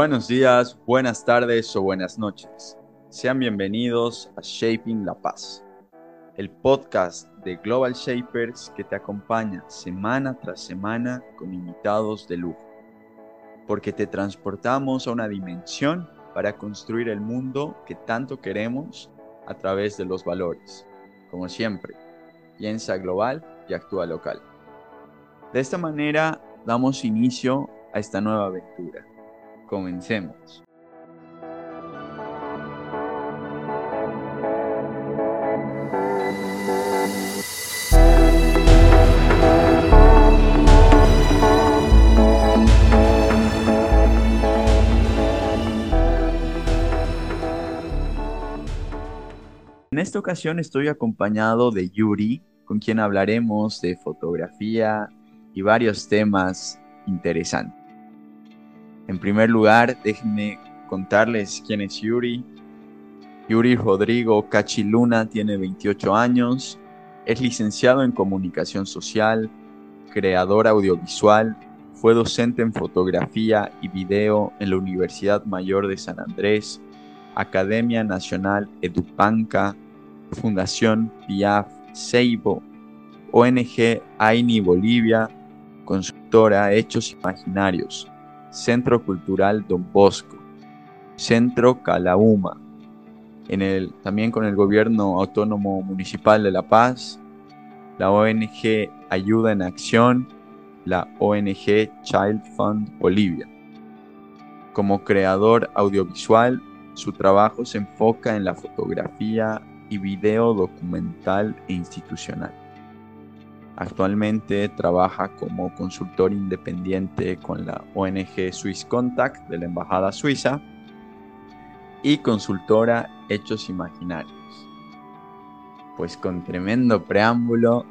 Buenos días, buenas tardes o buenas noches. Sean bienvenidos a Shaping La Paz, el podcast de Global Shapers que te acompaña semana tras semana con invitados de lujo, porque te transportamos a una dimensión para construir el mundo que tanto queremos a través de los valores. Como siempre, piensa global y actúa local. De esta manera damos inicio a esta nueva aventura. Comencemos. En esta ocasión estoy acompañado de Yuri, con quien hablaremos de fotografía y varios temas interesantes. En primer lugar, déjenme contarles quién es Yuri. Yuri Rodrigo Cachiluna tiene 28 años, es licenciado en comunicación social, creador audiovisual, fue docente en fotografía y video en la Universidad Mayor de San Andrés, Academia Nacional Edupanca, Fundación PIAF Seibo, ONG AINI Bolivia, consultora Hechos Imaginarios, Centro Cultural Don Bosco, Centro Calauma, en el, también con el Gobierno Autónomo Municipal de La Paz, la ONG Ayuda en Acción, la ONG Child Fund Bolivia. Como creador audiovisual, su trabajo se enfoca en la fotografía y video documental e institucional. Actualmente trabaja como consultor independiente con la ONG Swiss Contact de la Embajada Suiza y consultora Hechos Imaginarios. Pues con tremendo preámbulo,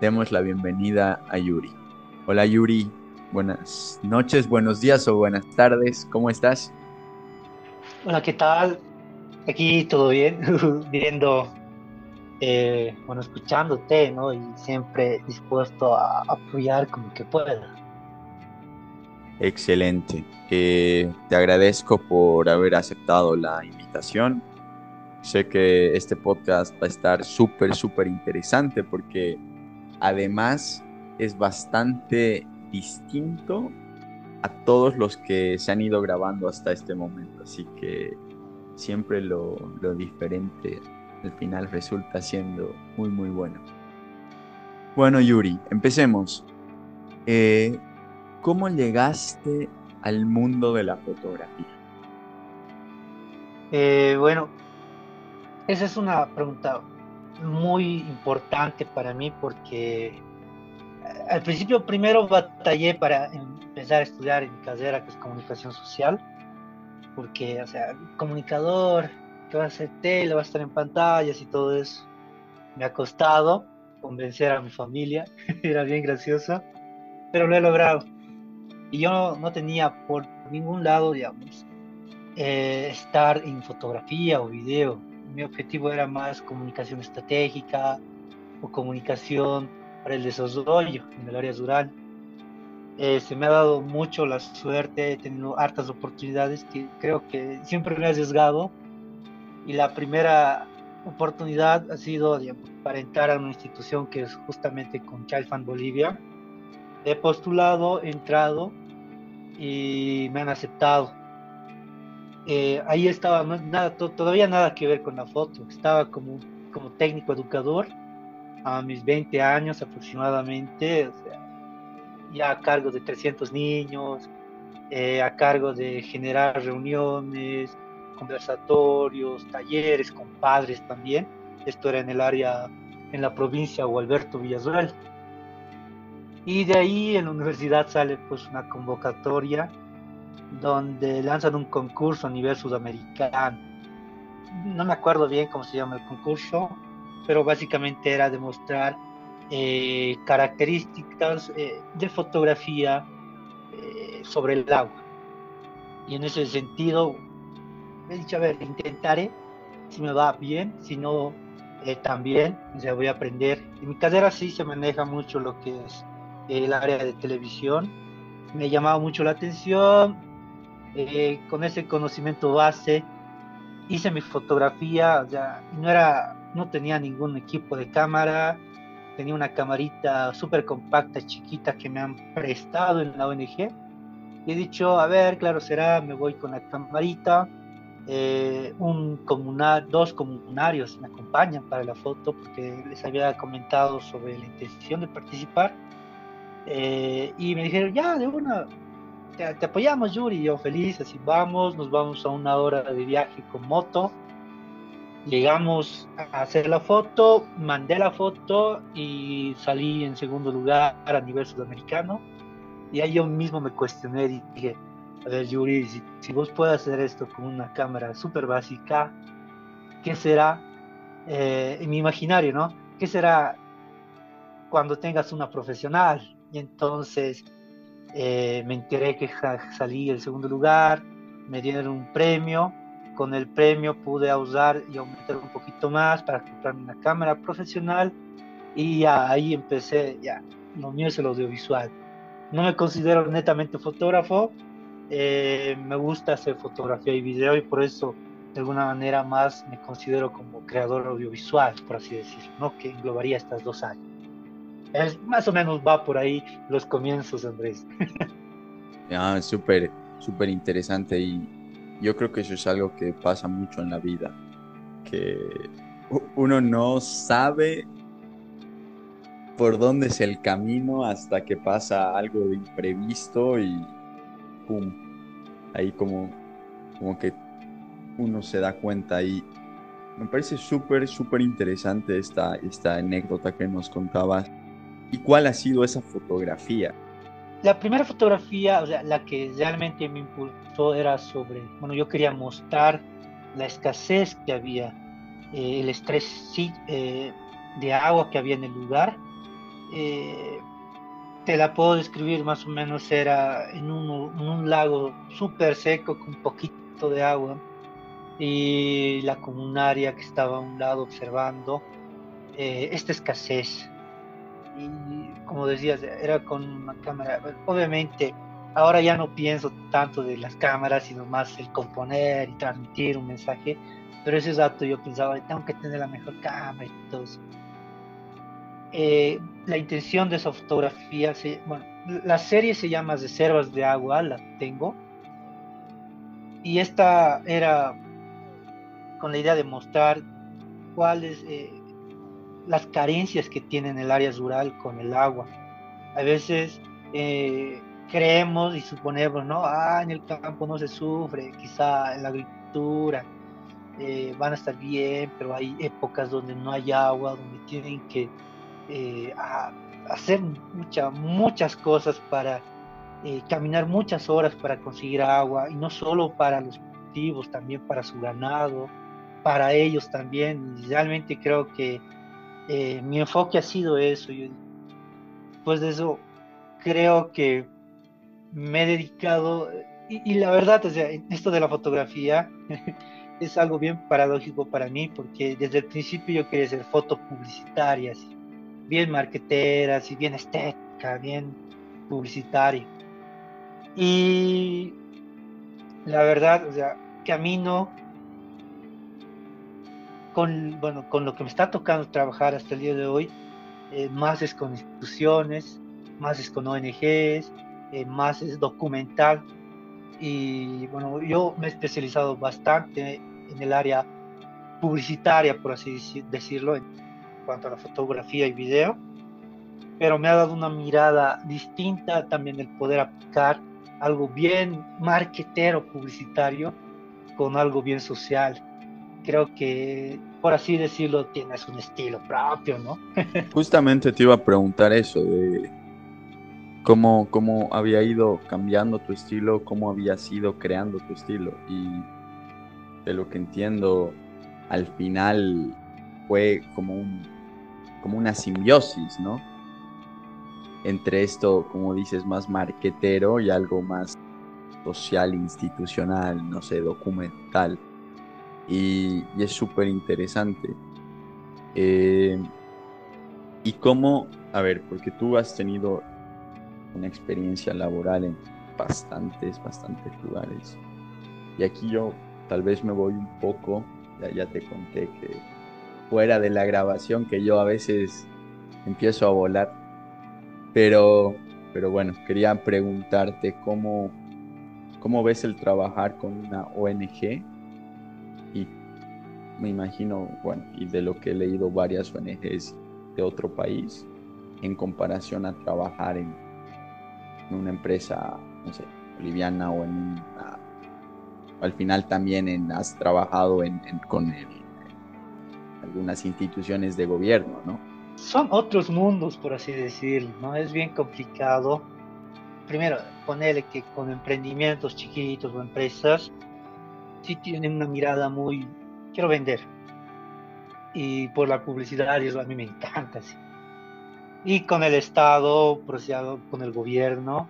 demos la bienvenida a Yuri. Hola Yuri, buenas noches, buenos días o buenas tardes, ¿cómo estás? Hola, ¿qué tal? Aquí todo bien, viendo, eh, bueno, escuchándote, ¿no? Y siempre dispuesto a apoyar como que pueda. Excelente. Eh, te agradezco por haber aceptado la invitación. Sé que este podcast va a estar súper, súper interesante porque además es bastante distinto a todos los que se han ido grabando hasta este momento. Así que siempre lo, diferente al final resulta siendo muy, muy bueno. Bueno, Yuri, empecemos. Eh, ¿Cómo llegaste al mundo de la fotografía? Eh, bueno, esa es una pregunta muy importante para mí porque al principio primero batallé para empezar a estudiar en mi carrera que es comunicación social, porque, o sea, comunicador, que va a hacer tele, va a estar en pantallas y todo eso, me ha costado convencer a mi familia, era bien gracioso, pero lo he logrado. Y yo no, tenía por ningún lado, digamos, eh, estar en fotografía o video. Mi objetivo era más comunicación estratégica o comunicación para el desarrollo en el área rural. Eh, se me ha dado mucho la suerte, he tenido hartas oportunidades que creo que siempre me he arriesgado. Y la primera oportunidad ha sido para entrar a una institución que es justamente con Child Fund Bolivia. He postulado, he entrado y me han aceptado. Eh, ahí estaba nada, todavía nada que ver con la foto, estaba como, como técnico educador a mis 20 años aproximadamente, ya a cargo de 300 niños, eh, a cargo de generar reuniones, conversatorios, talleres con padres también. Esto era en el área, en la provincia de Alberto Villasuel. Y de ahí en la universidad sale pues una convocatoria donde lanzan un concurso a nivel sudamericano. No me acuerdo bien cómo se llama el concurso, pero básicamente era demostrar eh, características eh, de fotografía eh, sobre el agua. Y en ese sentido, he dicho, a ver, intentaré, si me va bien, si no, también, o sea, voy a aprender. En mi carrera sí se maneja mucho lo que es el área de televisión. Me llamaba mucho la atención, eh, con ese conocimiento base, hice mi fotografía, o sea, no, era, no tenía ningún equipo de cámara, tenía una camarita súper compacta, chiquita que me han prestado en la ONG. Y he dicho, a ver, claro será, me voy con la camarita. Eh, un comunal, dos comunarios me acompañan para la foto porque les había comentado sobre la intención de participar. Eh, y me dijeron, ya, de una, te, te, apoyamos, Yuri. Y yo feliz, así vamos, nos vamos a una hora de viaje con moto. Llegamos a hacer la foto, mandé la foto y salí en segundo lugar a nivel sudamericano. Y ahí yo mismo me cuestioné y dije, a ver, Yuri, si, vos puedes hacer esto con una cámara súper básica, ¿qué será eh, en mi imaginario, no? ¿Qué será cuando tengas una profesional? Y entonces eh, me enteré que salí el segundo lugar, me dieron un premio, con el premio pude usar y aumentar un poquito más para comprarme una cámara profesional y ahí empecé, ya, lo mío es el audiovisual. No me considero netamente fotógrafo, eh, me gusta hacer fotografía y video y por eso de alguna manera más me considero como creador audiovisual, por así decirlo, ¿no? que englobaría estas dos años. Es, más o menos va por ahí los comienzos, Andrés. ah, súper, súper interesante y yo creo que eso es algo que pasa mucho en la vida, que uno no sabe por dónde es el camino hasta que pasa algo imprevisto y ahí como, como que uno se da cuenta y me parece súper, súper interesante esta, esta anécdota que nos contabas. ¿Y cuál ha sido esa fotografía? La primera fotografía, o sea, la que realmente me impulsó era sobre, bueno, yo quería mostrar la escasez que había, eh, el estrés eh, de agua que había en el lugar. Eh, te la puedo describir más o menos, era en un, lago súper seco con poquito de agua y la comunaria que estaba a un lado observando eh, esta escasez. Y como decías, era con una cámara, obviamente ahora ya no pienso tanto de las cámaras, sino más el componer y transmitir un mensaje, pero ese dato yo pensaba, tengo que tener la mejor cámara y todo eso. Eh, la intención de esa fotografía, bueno, la serie se llama Reservas de Agua, la tengo. Y esta era con la idea de mostrar cuáles eh, las carencias que tiene el área rural con el agua. A veces eh, creemos y suponemos, ¿no? Ah, en el campo no se sufre, quizá en la agricultura van a estar bien, pero hay épocas donde no hay agua, donde tienen que eh, a hacer mucha, muchas cosas para eh, caminar muchas horas para conseguir agua y no solo para los cultivos, también para su ganado, para ellos también. realmente creo que eh, mi enfoque ha sido eso. Yo, pues de eso creo que me he dedicado y, la verdad, o esto de la fotografía es algo bien paradójico para mí porque desde el principio yo quería ser foto publicitaria, bien marqueteras y bien estética, bien publicitaria. Y la verdad, o sea, camino con, bueno, con lo que me está tocando trabajar hasta el día de hoy, eh, más es con instituciones, más es con ONGs, eh, más es documental. Y bueno, yo me he especializado bastante en el área publicitaria, por así decirlo, cuanto a la fotografía y video, pero me ha dado una mirada distinta también el poder aplicar algo bien marketero publicitario con algo bien social. Creo que, por así decirlo, tienes un estilo propio, ¿no? Justamente te iba a preguntar eso, de cómo, cómo había ido cambiando tu estilo, cómo habías ido creando tu estilo. Y de lo que entiendo, al final fue como un como una simbiosis, ¿no? Entre esto, como dices, más marquetero y algo más social, institucional, no sé, documental. Y, es súper interesante. Eh, y cómo, a ver, porque tú has tenido una experiencia laboral en bastantes, bastantes lugares. Y aquí yo tal vez me voy un poco, ya, ya te conté que fuera de la grabación que yo a veces empiezo a volar, pero, pero bueno, quería preguntarte cómo, cómo ves el trabajar con una ONG y me imagino, bueno, y de lo que he leído varias ONGs de otro país en comparación a trabajar en, una empresa, no sé, boliviana o en una, al final también en, has trabajado en, con algunas instituciones de gobierno, ¿no? Son otros mundos, por así decirlo, ¿no? Es bien complicado. Primero, ponerle que con emprendimientos chiquitos o empresas, sí tienen una mirada muy, quiero vender. Y por la publicidad, y eso a mí me encanta. ¿sí? y con el Estado, con el gobierno,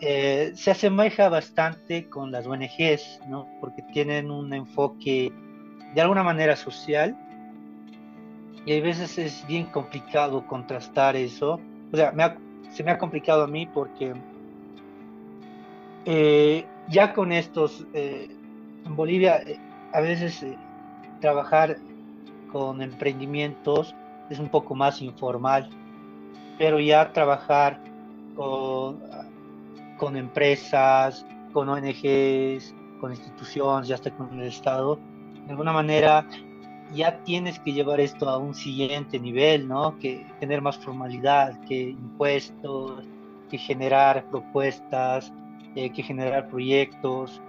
eh, se asemeja bastante con las ONGs, ¿no? porque tienen un enfoque de alguna manera social y a veces es bien complicado contrastar eso. O sea, se me ha complicado a mí porque eh, ya con estos, eh, en Bolivia, a veces trabajar con emprendimientos es un poco más informal pero ya trabajar con, empresas, con ONGs, con instituciones, ya hasta con el Estado, de alguna manera ya tienes que llevar esto a un siguiente nivel, ¿no? Que tener más formalidad, que impuestos, que generar propuestas, eh, que generar proyectos.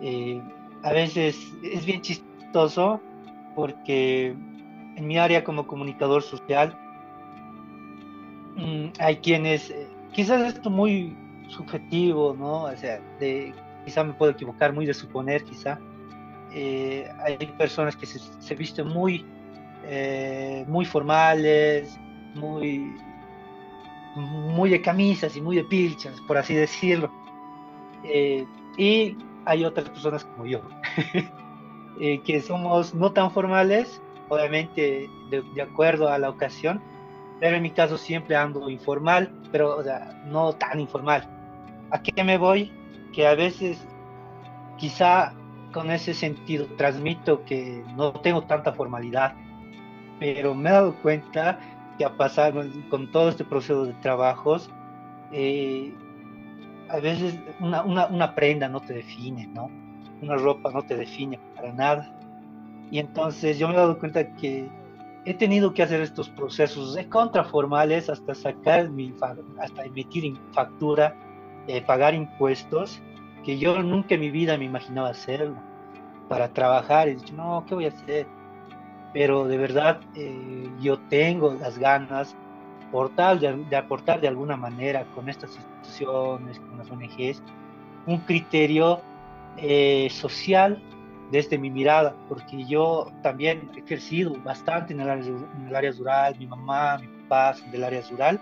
Eh, a veces es bien chistoso porque en mi área como comunicador social Mm, hay quienes, eh, quizás esto muy subjetivo, ¿no? O sea, de, quizá me puedo equivocar, muy de suponer, quizá. Eh, hay personas que se, visten muy, eh, muy formales, muy, muy de camisas y muy de pilchas, por así decirlo. y hay otras personas como yo, que somos no tan formales, obviamente de acuerdo a la ocasión, pero en mi caso siempre ando informal, pero o sea, no tan informal. ¿A qué me voy? Que a veces quizá con ese sentido transmito que no tengo tanta formalidad, pero me he dado cuenta que a pasar con todo este proceso de trabajos, eh, a veces una, una, una, prenda no te define, ¿no? Una ropa no te define para nada. Y entonces yo me he dado cuenta que he tenido que hacer estos procesos de contraformales hasta sacar mi, hasta emitir factura, eh, pagar impuestos, que yo nunca en mi vida me imaginaba hacerlo, para trabajar. Y dicho, no, ¿qué voy a hacer? Pero de verdad eh, yo tengo las ganas de, de aportar de alguna manera con estas instituciones, con las ONGs, un criterio eh, social desde mi mirada, porque yo también he crecido bastante en el área, en el área rural, mi mamá, mi papá son del área rural,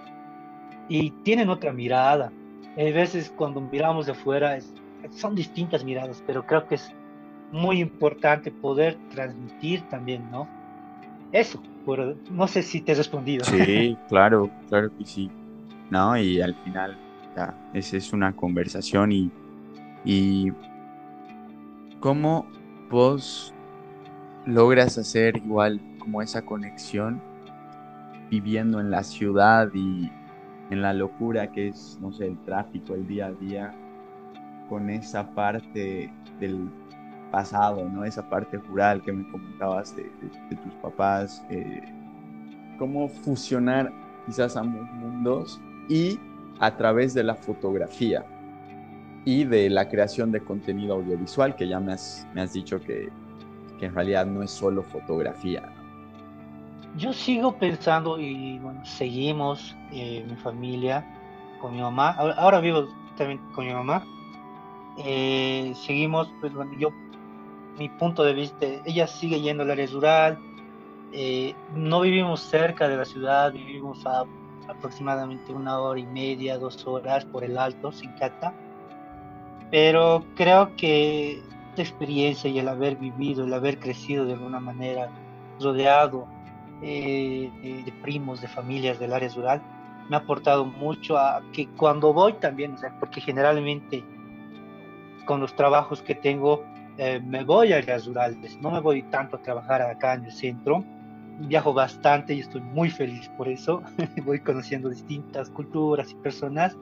y tienen otra mirada. A veces cuando miramos de afuera son distintas miradas, pero creo que es muy importante poder transmitir también, ¿no? Eso, no sé si te he respondido. Sí, claro, claro que sí. No, y al final, ya, esa es una conversación y, y cómo vos logras hacer igual como esa conexión viviendo en la ciudad y en la locura que es, no sé, el tráfico, el día a día, con esa parte del pasado, ¿no? Esa parte rural que me comentabas de, tus papás, eh, cómo fusionar quizás ambos mundos y a través de la fotografía y de la creación de contenido audiovisual, que ya me has, me has dicho que, que en realidad no es solo fotografía. Yo sigo pensando y seguimos eh, mi familia con mi mamá. Ahora, vivo también con mi mamá. Eh, seguimos, pues bueno, yo, mi punto de vista, ella sigue yendo al área rural. Eh, no vivimos cerca de la ciudad, vivimos a aproximadamente una hora y media, dos horas por el alto, sin cata pero creo que esta experiencia y el haber vivido, el haber crecido de alguna manera rodeado eh, de primos, de familias del área rural, me ha aportado mucho a que cuando voy también, o sea, porque generalmente con los trabajos que tengo, eh, me voy a áreas rurales, no me voy tanto a trabajar acá en el centro. Viajo bastante y estoy muy feliz por eso. voy conociendo distintas culturas y personas.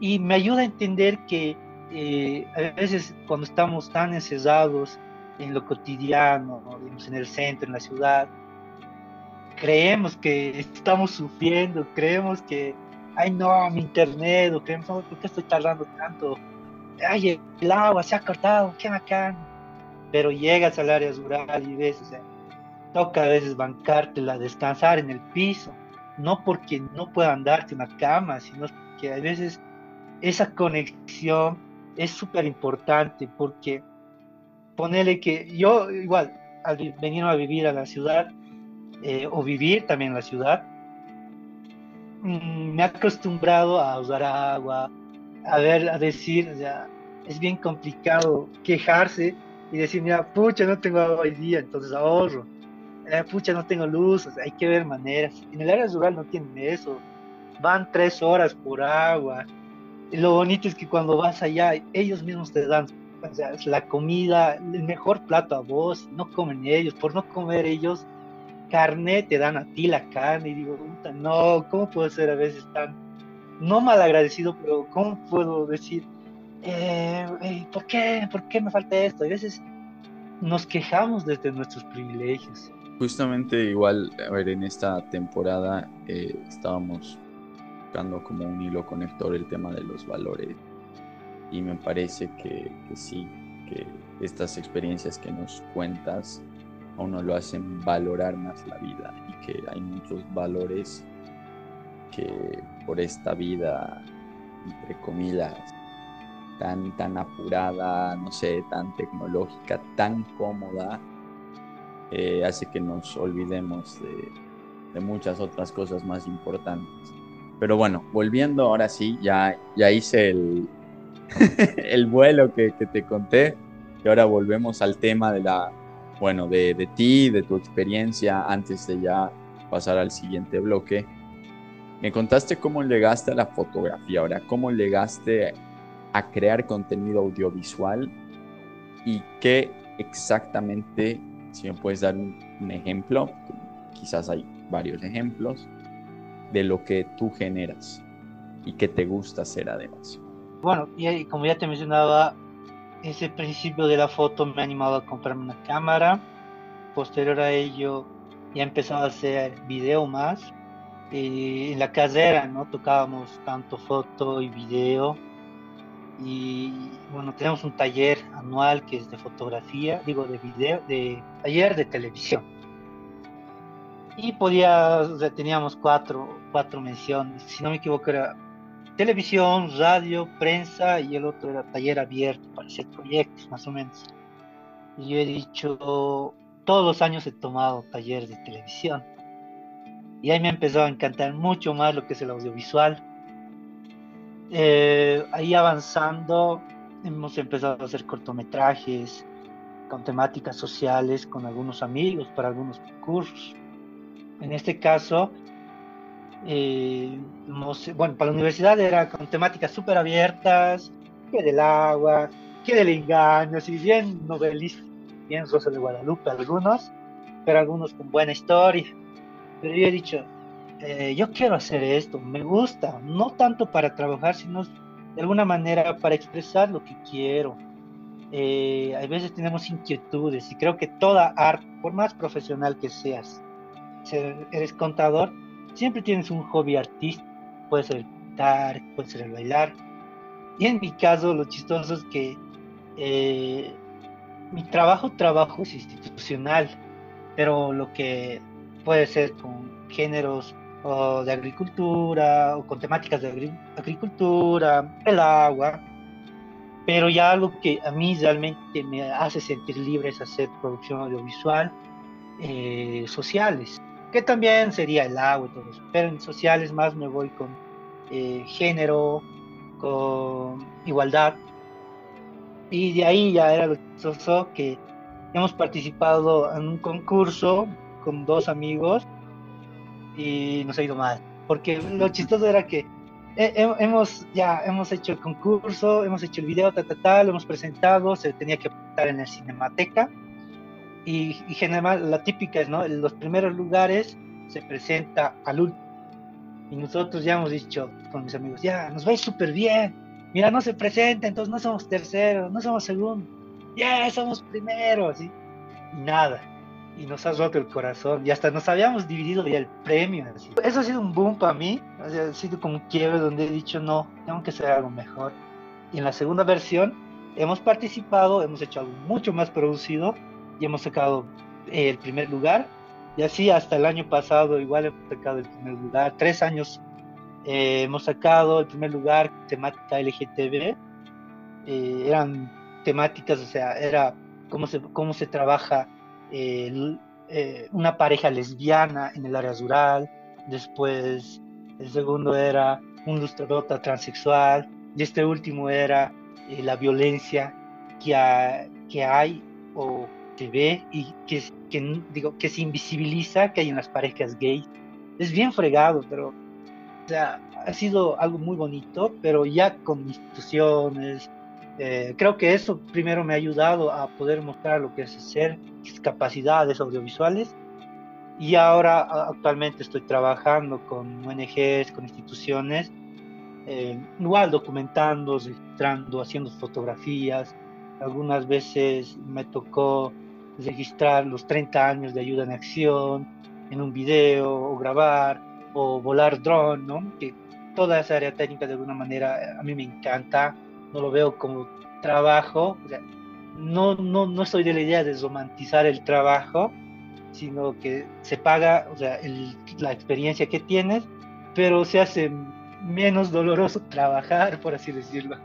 Y me ayuda a entender que eh, a veces cuando estamos tan encerrados en lo cotidiano, en el centro, en la ciudad, creemos que estamos sufriendo, creemos que, ay no, mi internet, o creemos, ¿por qué estoy tardando tanto? Ay, el agua se ha cortado, qué bacán. Pero llegas al área rural y ves, o sea, toca a veces bancártela, descansar en el piso, no porque no puedan darte una cama, sino que a veces esa conexión es súper importante porque ponerle que yo igual al venir a vivir a la ciudad eh, o vivir también en la ciudad, mm, me he acostumbrado a usar agua, a ver, a decir, o sea, es bien complicado quejarse y decir, mira, pucha, no tengo agua hoy día, entonces ahorro. Eh, pucha, no tengo luz, hay que ver maneras. En el área rural no tienen eso. Van tres horas por agua. Y lo bonito es que cuando vas allá, ellos mismos te dan o sea, la comida, el mejor plato a vos, no comen ellos, por no comer ellos, carne, te dan a ti la carne, y digo, no, ¿cómo puedo ser a veces tan, no mal agradecido, pero ¿cómo puedo decir, eh, ¿por qué? ¿Por qué me falta esto? a veces nos quejamos desde nuestros privilegios. Justamente igual, a ver, en esta temporada eh, estábamos buscando como un hilo conector el tema de los valores y me parece que, sí, que estas experiencias que nos cuentas a uno lo hacen valorar más la vida y que hay muchos valores que por esta vida, entre comillas, tan, tan apurada, no sé, tan tecnológica, tan cómoda, eh, hace que nos olvidemos de, muchas otras cosas más importantes. Pero bueno, volviendo ahora sí, ya, ya hice el, el vuelo que, que, te conté y ahora volvemos al tema de la, bueno, de, de ti, de tu experiencia antes de ya pasar al siguiente bloque. Me contaste cómo llegaste a la fotografía, ahora cómo llegaste a crear contenido audiovisual y qué exactamente, si me puedes dar un, ejemplo, quizás hay varios ejemplos, de lo que tú generas y que te gusta hacer además. Bueno, y como ya te mencionaba, ese principio de la foto me ha animado a comprarme una cámara. Posterior a ello, ya he empezado a hacer video más. Y en la carrera, ¿no? Tocábamos tanto foto y video y bueno, tenemos un taller anual que es de fotografía, digo de video, de taller de televisión. Y podía, teníamos cuatro, cuatro menciones, si no me equivoco era televisión, radio, prensa y el otro era taller abierto para hacer proyectos más o menos. Y yo he dicho, todos los años he tomado taller de televisión. Y ahí me empezó a encantar mucho más lo que es el audiovisual eh, ahí avanzando hemos empezado a hacer cortometrajes con temáticas sociales con algunos amigos para algunos cursos. En este caso, eh, bueno, para la universidad era con temáticas súper abiertas, que del agua, que del engaño, si bien novelistas, bien Rosa de Guadalupe algunos, pero algunos con buena historia. Pero yo he dicho, eh, yo quiero hacer esto, me gusta, no tanto para trabajar, sino de alguna manera para expresar lo que quiero. Eh, a veces tenemos inquietudes y creo que toda arte, por más profesional que seas, si eres contador, siempre tienes un hobby artístico, puede ser el pintar, puede ser el bailar. Y en mi caso, lo chistoso es que eh, mi trabajo, trabajo es institucional, pero lo que puede ser con géneros de agricultura, o con temáticas de agricultura, el agua, pero ya algo que a mí realmente me hace sentir libre es hacer producción audiovisual, eh, sociales, que también sería el agua y todo eso, pero en sociales más me voy con eh, género, con igualdad, y de ahí ya era lo que hemos participado en un concurso con dos amigos y nos ha ido mal. Porque lo chistoso era que hemos ya hemos hecho el concurso, hemos hecho el video, ta, ta, ta, lo hemos presentado, se tenía que presentar en el Cinemateca y, y generalmente la típica es, ¿no? En los primeros lugares se presenta al último. Y nosotros ya hemos dicho con mis amigos, ya, nos va súper bien. Mira, no se presenta, entonces no somos terceros, no somos segundos. Ya, somos primeros. Y nada. Y nos ha roto el corazón. Y hasta nos habíamos dividido ya el premio. Eso ha sido un boom para mí. ha sido como un quiebre donde he dicho, no, tengo que hacer algo mejor. Y en la segunda versión hemos participado, hemos hecho algo mucho más producido y hemos sacado el primer lugar y así hasta el año pasado igual hemos sacado el primer lugar. Tres años eh, hemos sacado el primer lugar temática LGTB. Eh, eran temáticas, o sea, era cómo se, cómo se trabaja eh, una pareja lesbiana en el área rural. Después el segundo era un lustradota transexual. Y este último era la violencia que, que hay o se ve y que, que, digo, que se invisibiliza que hay en las parejas gays. Es bien fregado, pero o sea, ha sido algo muy bonito, pero ya con instituciones. Eh, creo que eso primero me ha ayudado a poder mostrar lo que es ser capacidades audiovisuales. Y ahora actualmente estoy trabajando con ONGs, con instituciones, eh, igual documentando, registrando, haciendo fotografías. Algunas veces me tocó registrar los 30 años de ayuda en acción en un video o grabar o volar drone, ¿no? Que toda esa área técnica de alguna manera a mí me encanta, no lo veo como trabajo, o sea, no, no, no soy de la idea de romantizar el trabajo, sino que se paga, o sea, la experiencia que tienes, pero se hace menos doloroso trabajar, por así decirlo.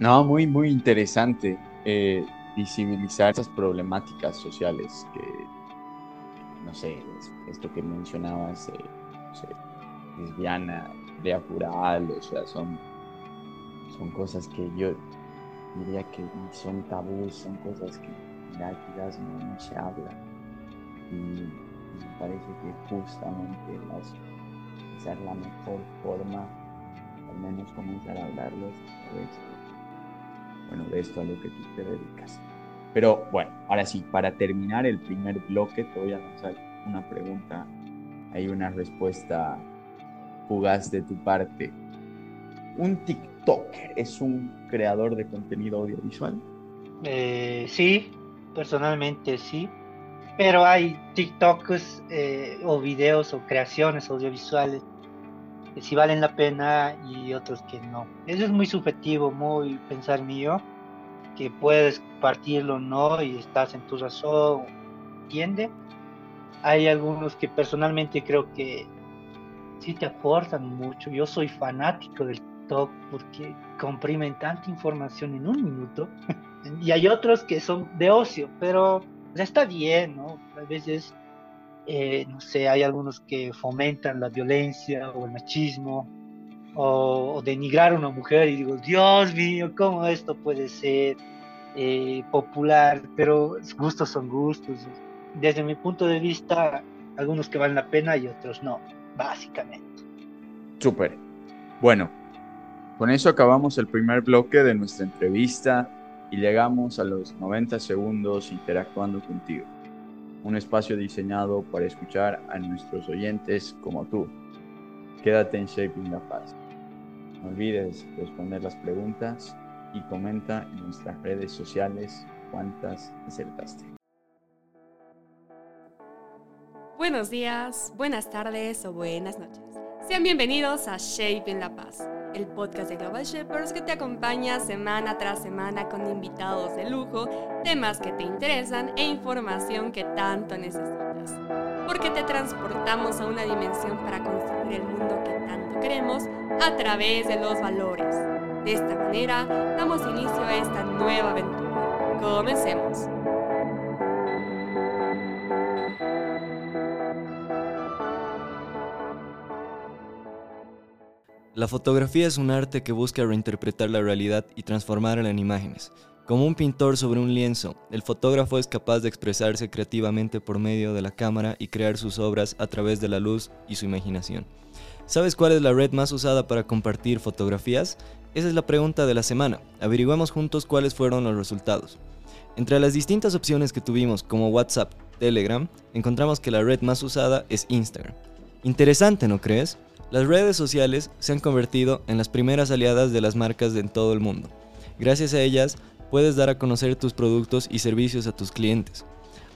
No, muy, muy interesante. Eh, visibilizar esas problemáticas sociales que, no sé, esto que mencionabas, eh, no sé, lesbiana, de o sea, son, son cosas que yo diría que son tabús, son cosas que quizás no, se habla. Y, me parece que justamente las, es la mejor forma, al menos comenzar a hablarlos bueno, de esto a lo que tú te dedicas. Pero bueno, ahora sí, para terminar el primer bloque te voy a lanzar una pregunta, hay una respuesta fugaz de tu parte. ¿Un TikToker es un creador de contenido audiovisual? Eh, sí, personalmente sí, pero hay TikToks eh, o videos o creaciones audiovisuales que sí valen la pena y otros que no. Eso es muy subjetivo, muy pensar mío que puedes partirlo no y estás en tu razón, ¿entiende? Hay algunos que personalmente creo que sí te aportan mucho. Yo soy fanático del TikTok porque comprimen tanta información en un minuto. y hay otros que son de ocio, pero está bien, ¿no? A veces, eh, no sé, hay algunos que fomentan la violencia o el machismo o, denigrar a una mujer y digo, Dios mío, ¿cómo esto puede ser eh, popular? Pero gustos son gustos. Desde mi punto de vista, algunos que valen la pena y otros no, básicamente. Súper. Bueno, con eso acabamos el primer bloque de nuestra entrevista y llegamos a los 90 segundos interactuando contigo. Un espacio diseñado para escuchar a nuestros oyentes como tú. Quédate en Shaping la Paz. No olvides responder las preguntas y comenta en nuestras redes sociales cuántas acertaste. Buenos días, buenas tardes o buenas noches. Sean bienvenidos a Shape in La Paz, el podcast de Global Shapers que te acompaña semana tras semana con invitados de lujo, temas que te interesan e información que tanto necesitas. Porque te transportamos a una dimensión para construir el mundo que tanto queremos a través de los valores. De esta manera, damos inicio a esta nueva aventura. Comencemos. La fotografía es un arte que busca reinterpretar la realidad y transformarla en imágenes. Como un pintor sobre un lienzo, el fotógrafo es capaz de expresarse creativamente por medio de la cámara y crear sus obras a través de la luz y su imaginación. ¿Sabes cuál es la red más usada para compartir fotografías? Esa es la pregunta de la semana. Averiguemos juntos cuáles fueron los resultados. Entre las distintas opciones que tuvimos como WhatsApp, Telegram, encontramos que la red más usada es Instagram. Interesante, ¿no crees? Las redes sociales se han convertido en las primeras aliadas de las marcas en todo el mundo. Gracias a ellas, puedes dar a conocer tus productos y servicios a tus clientes.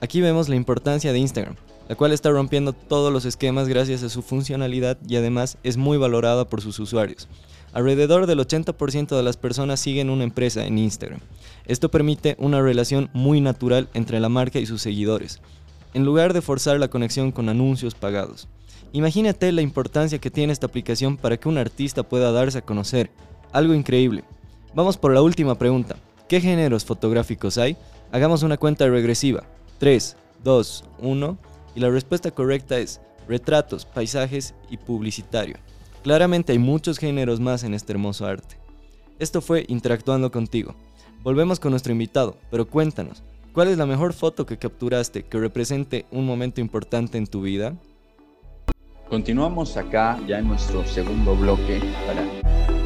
Aquí vemos la importancia de Instagram, la cual está rompiendo todos los esquemas gracias a su funcionalidad y además es muy valorada por sus usuarios. Alrededor del 80% de las personas siguen una empresa en Instagram. Esto permite una relación muy natural entre la marca y sus seguidores, en lugar de forzar la conexión con anuncios pagados. Imagínate la importancia que tiene esta aplicación para que un artista pueda darse a conocer. Algo increíble. Vamos por la última pregunta. ¿Qué géneros fotográficos hay? Hagamos una cuenta regresiva. 3, 2, 1. Y la respuesta correcta es retratos, paisajes y publicitario. Claramente hay muchos géneros más en este hermoso arte. Esto fue Interactuando contigo. Volvemos con nuestro invitado, pero cuéntanos, ¿cuál es la mejor foto que capturaste que represente un momento importante en tu vida? Continuamos acá ya en nuestro segundo bloque para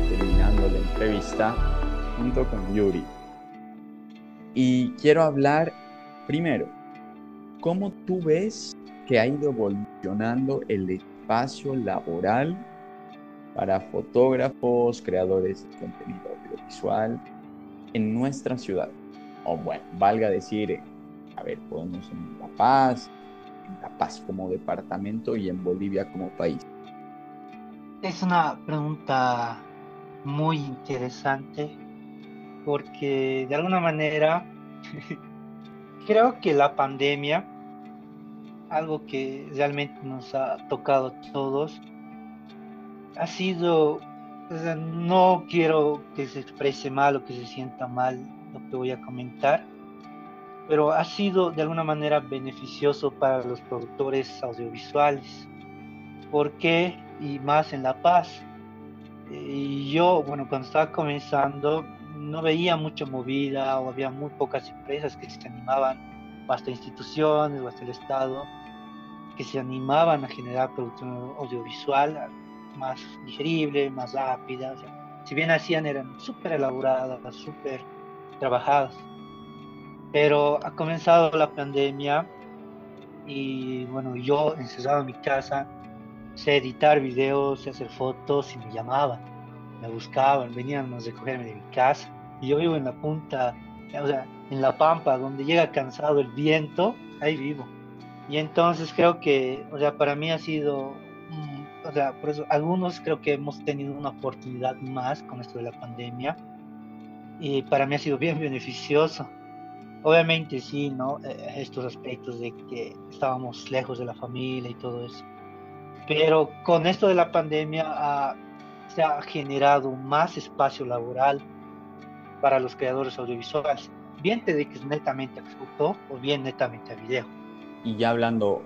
terminando la entrevista junto con Yuri. Y quiero hablar primero, ¿cómo tú ves que ha ido evolucionando el espacio laboral para fotógrafos, creadores de contenido audiovisual en nuestra ciudad. O bueno, valga decir, a ver, podemos en La Paz, en La Paz como departamento y en Bolivia como país. Es una pregunta muy interesante porque de alguna manera creo que la pandemia, algo que realmente nos ha tocado a todos, ha sido, no quiero que se exprese mal o que se sienta mal lo que voy a comentar, pero ha sido de alguna manera beneficioso para los productores audiovisuales. ¿Por qué? Y más en La Paz. Y yo, bueno, cuando estaba comenzando, no veía mucha movida o había muy pocas empresas que se animaban, hasta instituciones o hasta el Estado, que se animaban a generar producción audiovisual más digerible, más rápida. si bien hacían, eran súper elaboradas, súper trabajadas. Pero ha comenzado la pandemia y bueno, yo encerrado en mi casa, sé editar videos, sé hacer fotos y me llamaban, me buscaban, venían a recogerme de mi casa. Y yo vivo en la punta, o sea, en la pampa, donde llega cansado el viento, ahí vivo. Y entonces creo que, o sea, para mí ha sido o sea, por eso algunos creo que hemos tenido una oportunidad más con esto de la pandemia y para mí ha sido bien beneficioso. Obviamente sí, ¿no? Eh, estos aspectos de que estábamos lejos de la familia y todo eso. Pero con esto de la pandemia se ha generado más espacio laboral para los creadores audiovisuales. Bien te dediques netamente a foto o bien netamente a video. Y ya hablando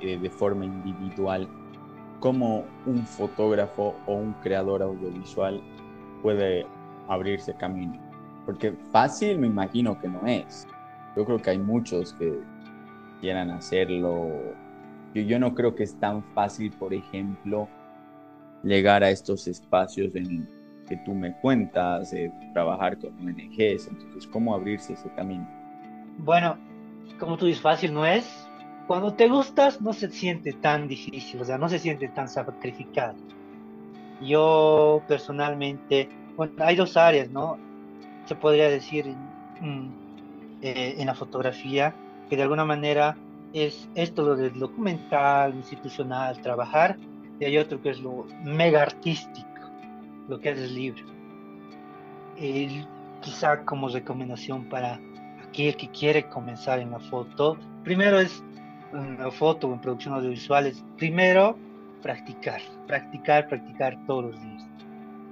eh, de forma individual, cómo un fotógrafo o un creador audiovisual puede abrirse camino. Porque fácil me imagino que no es. Yo creo que hay muchos que quieran hacerlo. Yo, yo no creo que es tan fácil, por ejemplo, llegar a estos espacios en que tú me cuentas, de trabajar con ONGs. Entonces, ¿cómo abrirse ese camino? Bueno, como tú dices, fácil no es, cuando te gustas no se siente tan difícil, o sea, no se siente tan sacrificado. Yo personalmente, hay dos áreas, ¿no? Se podría decir eh, en la fotografía, que de alguna manera es esto lo del documental, institucional, trabajar, y hay otro que es lo mega artístico, lo que es libre. quizá como recomendación para aquel que quiere comenzar en la foto, primero es en foto o en producción audiovisuales, primero practicar, practicar, practicar todos los días.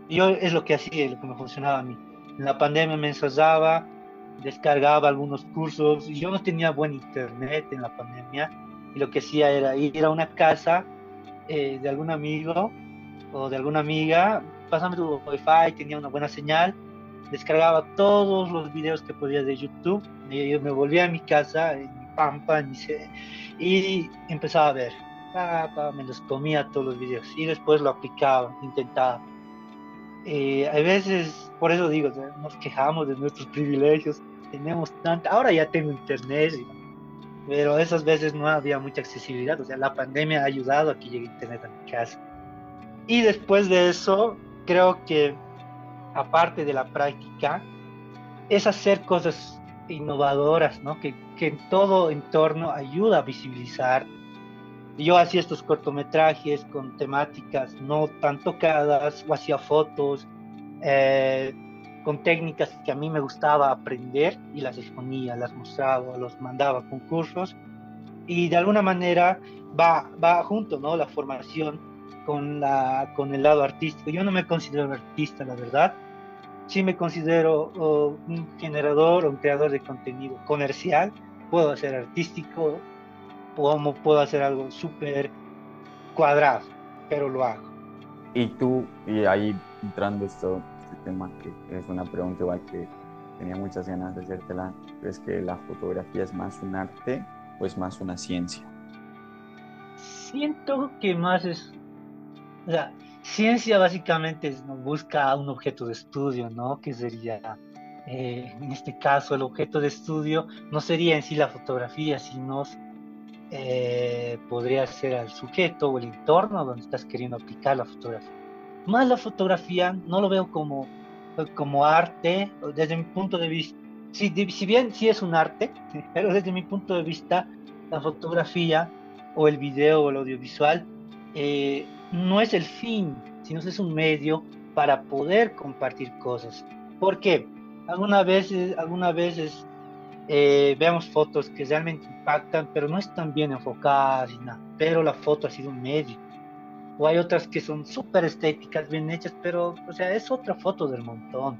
Yo es lo que hacía, lo que me funcionaba a mí. En la pandemia me ensayaba, descargaba algunos cursos yo no tenía buen internet en la pandemia y lo que hacía era ir a una casa eh, de algún amigo o de alguna amiga, pasame tu wifi, tenía una buena señal, descargaba todos los videos que podía de YouTube y yo me volvía a mi casa en pampa y empezaba a ver me los comía todos los videos y después lo aplicaba, intentaba. Eh, a veces, por eso digo, nos quejamos de nuestros privilegios, tenemos tanta, ahora ya tengo internet, pero esas veces no había mucha accesibilidad, o sea, la pandemia ha ayudado a que llegue internet a mi casa. Y después de eso, creo que aparte de la práctica, es hacer cosas innovadoras, ¿no? Que, que en todo entorno ayuda a visibilizar yo hacía estos cortometrajes con temáticas no tan tocadas, o hacía fotos eh, con técnicas que a mí me gustaba aprender y las exponía, las mostraba, los mandaba a concursos. Y de alguna manera va, va junto, ¿no? La formación con, la, con el lado artístico. Yo no me considero artista, la verdad. Sí me considero oh, un generador o un creador de contenido comercial. Puedo hacer artístico, cómo puedo hacer algo súper cuadrado, pero lo hago. Y tú, y ahí entrando esto, tema, que es una pregunta igual que tenía muchas ganas de hacértela, ¿crees que la fotografía es más un arte o es más una ciencia? Siento que más es, o sea, ciencia básicamente busca un objeto de estudio, ¿no? Que sería, eh, en este caso, el objeto de estudio no sería en sí la fotografía, sino eh, podría ser al sujeto o el entorno donde estás queriendo aplicar la fotografía. Más la fotografía no lo veo como, como arte, desde mi punto de vista. Si, si bien sí es un arte, pero desde mi punto de vista, la fotografía o el video o el audiovisual eh, no es el fin, sino es un medio para poder compartir cosas. ¿Por qué? Algunas veces, algunas veces eh, vemos fotos que realmente impactan, pero no están bien enfocadas y nada, pero la foto ha sido un medio. O hay otras que son súper estéticas, bien hechas, pero, o sea, es otra foto del montón.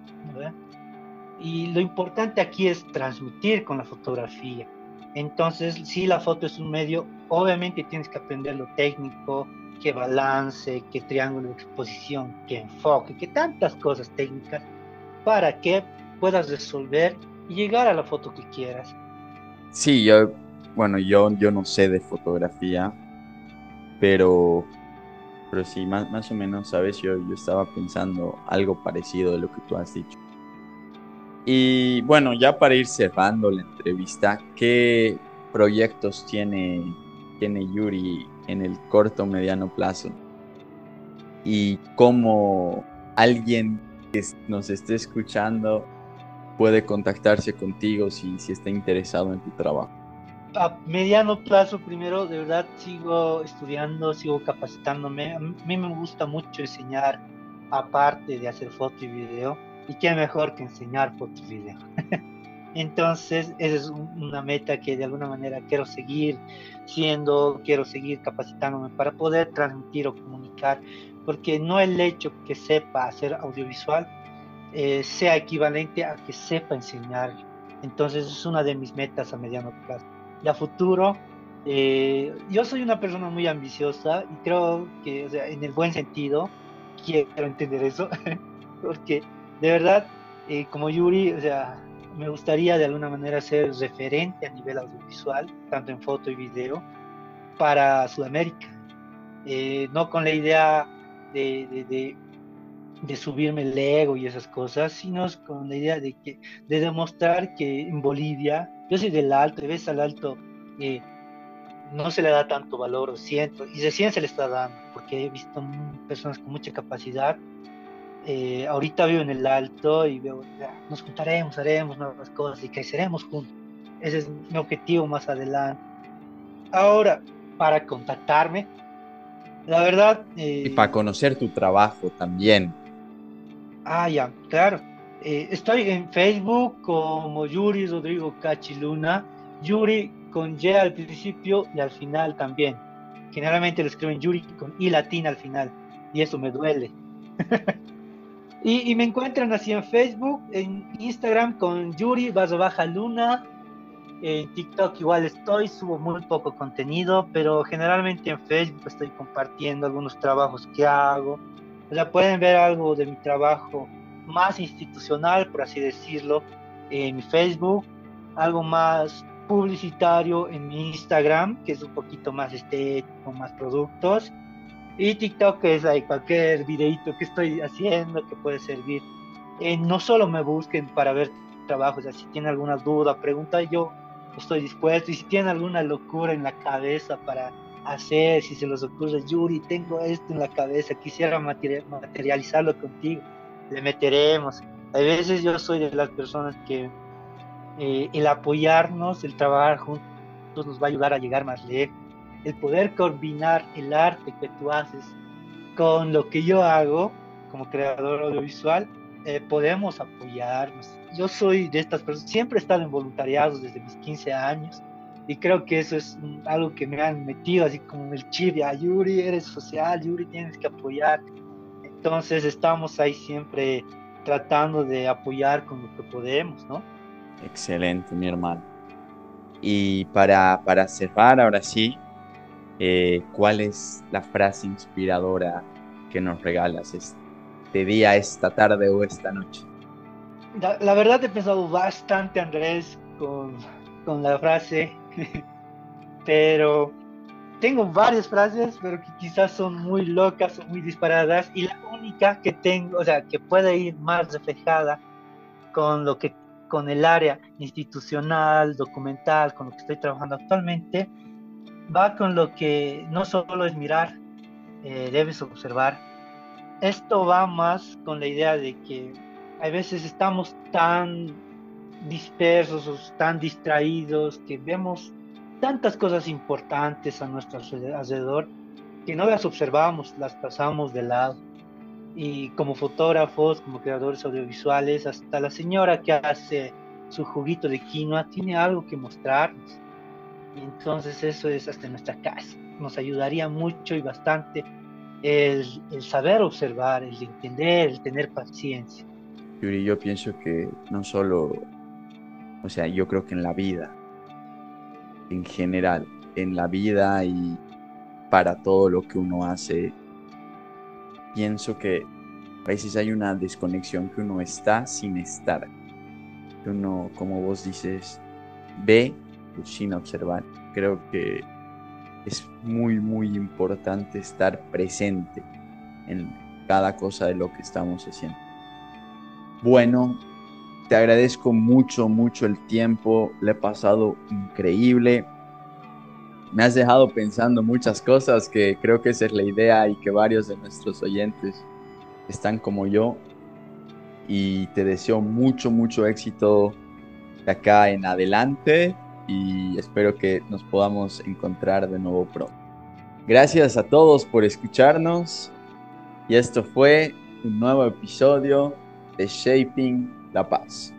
Y lo importante aquí es transmitir con la fotografía. Entonces, si la foto es un medio, obviamente tienes que aprender lo técnico, qué balance, qué triángulo de exposición, qué enfoque, qué tantas cosas técnicas para que puedas resolver y llegar a la foto que quieras. Sí, yo, bueno, yo, yo no sé de fotografía, pero, pero sí, más, o menos, ¿sabes? Yo, yo estaba pensando algo parecido de lo que tú has dicho. Y bueno, ya para ir cerrando la entrevista, ¿qué proyectos tiene, tiene Yuri en el corto mediano plazo? Y cómo alguien que nos esté escuchando puede contactarse contigo si, si está interesado en tu trabajo? A mediano plazo, primero, de verdad, sigo estudiando, sigo capacitándome. A mí me gusta mucho enseñar, aparte de hacer foto y video. Y qué mejor que enseñar foto y video. Entonces, esa es una meta que de alguna manera quiero seguir siendo, quiero seguir capacitándome para poder transmitir o comunicar, porque no el hecho que sepa hacer audiovisual eh, sea equivalente a que sepa enseñar. Entonces es una de mis metas a mediano plazo. Y a futuro, eh, yo soy una persona muy ambiciosa y creo que, o sea, en el buen sentido, quiero entender eso, porque de verdad, eh, como Yuri, o sea, me gustaría de alguna manera ser referente a nivel audiovisual, tanto en foto y video, para Sudamérica. no con la idea de, de de subirme el ego y esas cosas, sino con la idea de que de demostrar que en Bolivia, yo soy del alto, y ves al alto, eh, no se le da tanto valor, lo siento, y recién se le está dando, porque he visto personas con mucha capacidad. Eh, ahorita vivo en el alto y veo, nos juntaremos, haremos nuevas cosas y creceremos juntos. Ese es mi objetivo más adelante. Ahora, para contactarme, la verdad... y para conocer tu trabajo también. Ah, ya, claro. Eh, estoy en Facebook como Yuri Rodrigo Cachiluna. Yuri con Y al principio y al final también. Generalmente lo escriben Yuri con I latina al final. Y eso me duele. y, me encuentran así en Facebook, en Instagram con Yuri barra baja luna. En TikTok igual estoy, subo muy poco contenido, pero generalmente en Facebook estoy compartiendo algunos trabajos que hago o sea, pueden ver algo de mi trabajo más institucional, por así decirlo, en mi Facebook, algo más publicitario en mi Instagram, que es un poquito más estético, más productos. Y TikTok que es ahí cualquier videito que estoy haciendo que puede servir. Eh, no solo me busquen para ver trabajos, si tienen alguna duda, pregunta, yo estoy dispuesto. Y si tienen alguna locura en la cabeza para hacer, si se les ocurre, Yuri, tengo esto en la cabeza, quisiera materializarlo contigo, le meteremos. A veces yo soy de las personas que eh, el apoyarnos, el trabajar juntos nos va a ayudar a llegar más lejos. El poder combinar el arte que tú haces con lo que yo hago como creador audiovisual, eh, podemos apoyarnos. Yo soy de estas personas, siempre he estado en voluntariado desde mis 15 años y creo que eso es algo que me han metido así como el chip de, Yuri, eres social, Yuri, tienes que apoyar. Entonces estamos ahí siempre tratando de apoyar con lo que podemos, ¿no? Excelente, mi hermano. Y para, para cerrar, ahora sí, eh, ¿cuál es la frase inspiradora que nos regalas este día, esta tarde o esta noche? La, la verdad he pensado bastante, Andrés, con, con la frase, pero tengo varias frases, pero que quizás son muy locas o muy disparadas, y la única que tengo, o sea, que puede ir más reflejada con lo que con el área institucional, documental, con lo que estoy trabajando actualmente, va con lo que no solo es mirar, eh, debes observar. Esto va más con la idea de que a veces estamos tan dispersos, tan distraídos, que vemos tantas cosas importantes a nuestro alrededor que no las observamos, las pasamos de lado y como fotógrafos, como creadores audiovisuales, hasta la señora que hace su juguito de quinoa tiene algo que mostrarnos. Y entonces eso es hasta nuestra casa. Nos ayudaría mucho y bastante el, el saber observar, el entender, el tener paciencia. Yuri, yo pienso que no solo, o sea, yo creo que en la vida, en general, en la vida y para todo lo que uno hace, pienso que a veces hay una desconexión que uno está sin estar. Uno, como vos dices, ve pues, sin observar. Creo que es muy, muy importante estar presente en cada cosa de lo que estamos haciendo. Bueno, te agradezco mucho, mucho el tiempo. Le he pasado increíble me has dejado pensando muchas cosas que creo que esa es la idea y que varios de nuestros oyentes están como yo. Y te deseo mucho, mucho éxito de acá en adelante y espero que nos podamos encontrar de nuevo pronto. Gracias a todos por escucharnos y esto fue un nuevo episodio de Shaping la Paz.